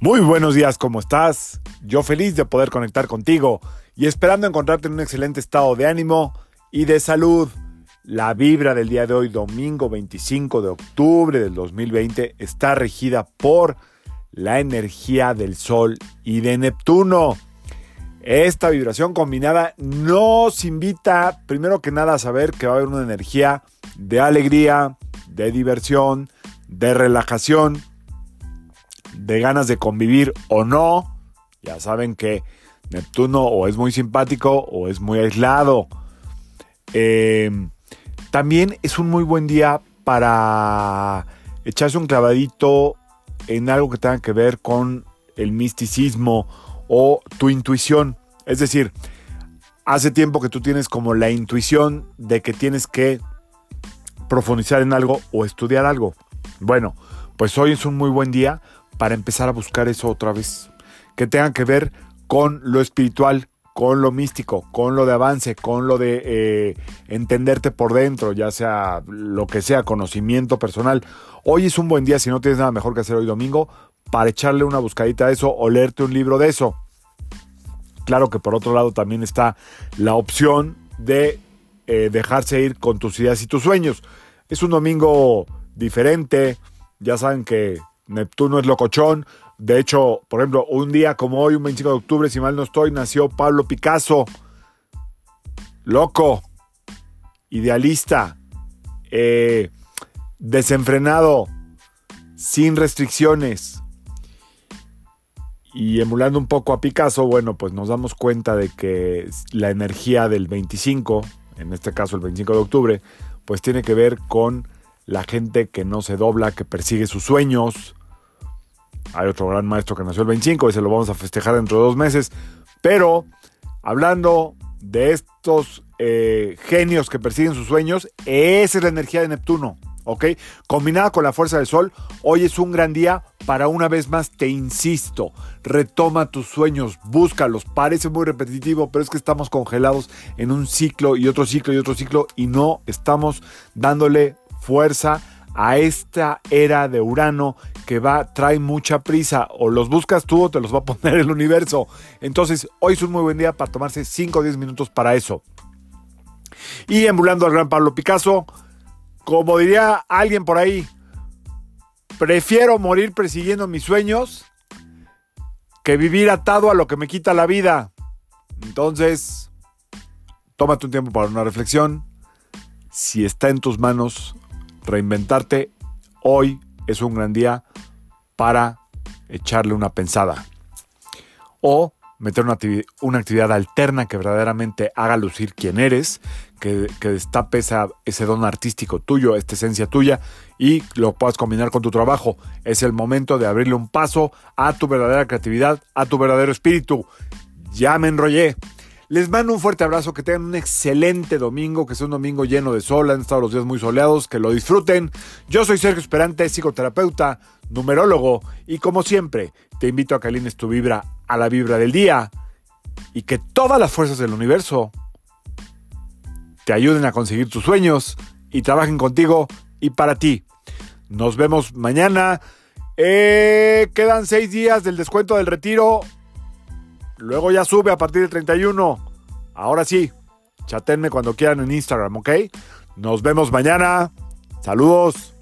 Muy buenos días, ¿cómo estás? Yo feliz de poder conectar contigo y esperando encontrarte en un excelente estado de ánimo y de salud. La vibra del día de hoy, domingo 25 de octubre del 2020, está regida por la energía del Sol y de Neptuno. Esta vibración combinada nos invita, primero que nada, a saber que va a haber una energía de alegría, de diversión, de relajación de ganas de convivir o no. Ya saben que Neptuno o es muy simpático o es muy aislado. Em, también es un muy buen día para echarse un clavadito en algo que tenga que ver con el misticismo o tu intuición. Es decir, hace tiempo que tú tienes como la intuición de que tienes que profundizar en algo o estudiar algo. Bueno, pues hoy es un muy buen día para empezar a buscar eso otra vez. Que tenga que ver con lo espiritual, con lo místico, con lo de avance, con lo de eh, entenderte por dentro, ya sea lo que sea, conocimiento personal. Hoy es un buen día, si no tienes nada mejor que hacer hoy domingo, para echarle una buscadita a eso o leerte un libro de eso. Claro que por otro lado también está la opción de eh, dejarse ir con tus ideas y tus sueños. Es un domingo diferente, ya saben que Neptuno es locochón. De hecho, por ejemplo, un día como hoy, un 25 de octubre, si mal no estoy, nació Pablo Picasso. Loco, idealista, eh, desenfrenado, sin restricciones. Y emulando un poco a Picasso, bueno, pues nos damos cuenta de que la energía del 25, en este caso el 25 de octubre, pues tiene que ver con la gente que no se dobla, que persigue sus sueños, hay otro gran maestro que nació el 25 y se lo vamos a festejar dentro de dos meses. Pero hablando de estos eh, genios que persiguen sus sueños, esa es la energía de Neptuno. ¿ok? Combinada con la fuerza del sol, hoy es un gran día para una vez más, te insisto, retoma tus sueños, búscalos, parece muy repetitivo, pero es que estamos congelados en un ciclo y otro ciclo y otro ciclo y no estamos dándole fuerza a esta era de Urano que va, trae mucha prisa. O los buscas tú o te los va a poner el universo. Entonces, hoy es un muy buen día para tomarse 5 o 10 minutos para eso. Y emulando al gran Pablo Picasso, como diría alguien por ahí, prefiero morir persiguiendo mis sueños que vivir atado a lo que me quita la vida. Entonces, tómate un tiempo para una reflexión. Si está en tus manos reinventarte, hoy es un gran día para echarle una pensada. O meter una, actividad alterna que verdaderamente haga lucir quién eres, que, que destape ese don artístico tuyo, esta esencia tuya, y lo puedas combinar con tu trabajo. Es el momento de abrirle un paso a tu verdadera creatividad, a tu verdadero espíritu. Ya me enrollé. Les mando un fuerte abrazo, que tengan un excelente domingo, que sea un domingo lleno de sol, han estado los días muy soleados, que lo disfruten. Yo soy Sergio Esperante, psicoterapeuta, numerólogo, y como siempre, te invito a que alines tu vibra a la vibra del día y que todas las fuerzas del universo te ayuden a conseguir tus sueños y trabajen contigo y para ti. Nos vemos mañana. Eh, quedan seis días del descuento del retiro Luego ya sube a partir del 31. Ahora sí, chatenme cuando quieran en Instagram, ¿ok? Nos vemos mañana. Saludos.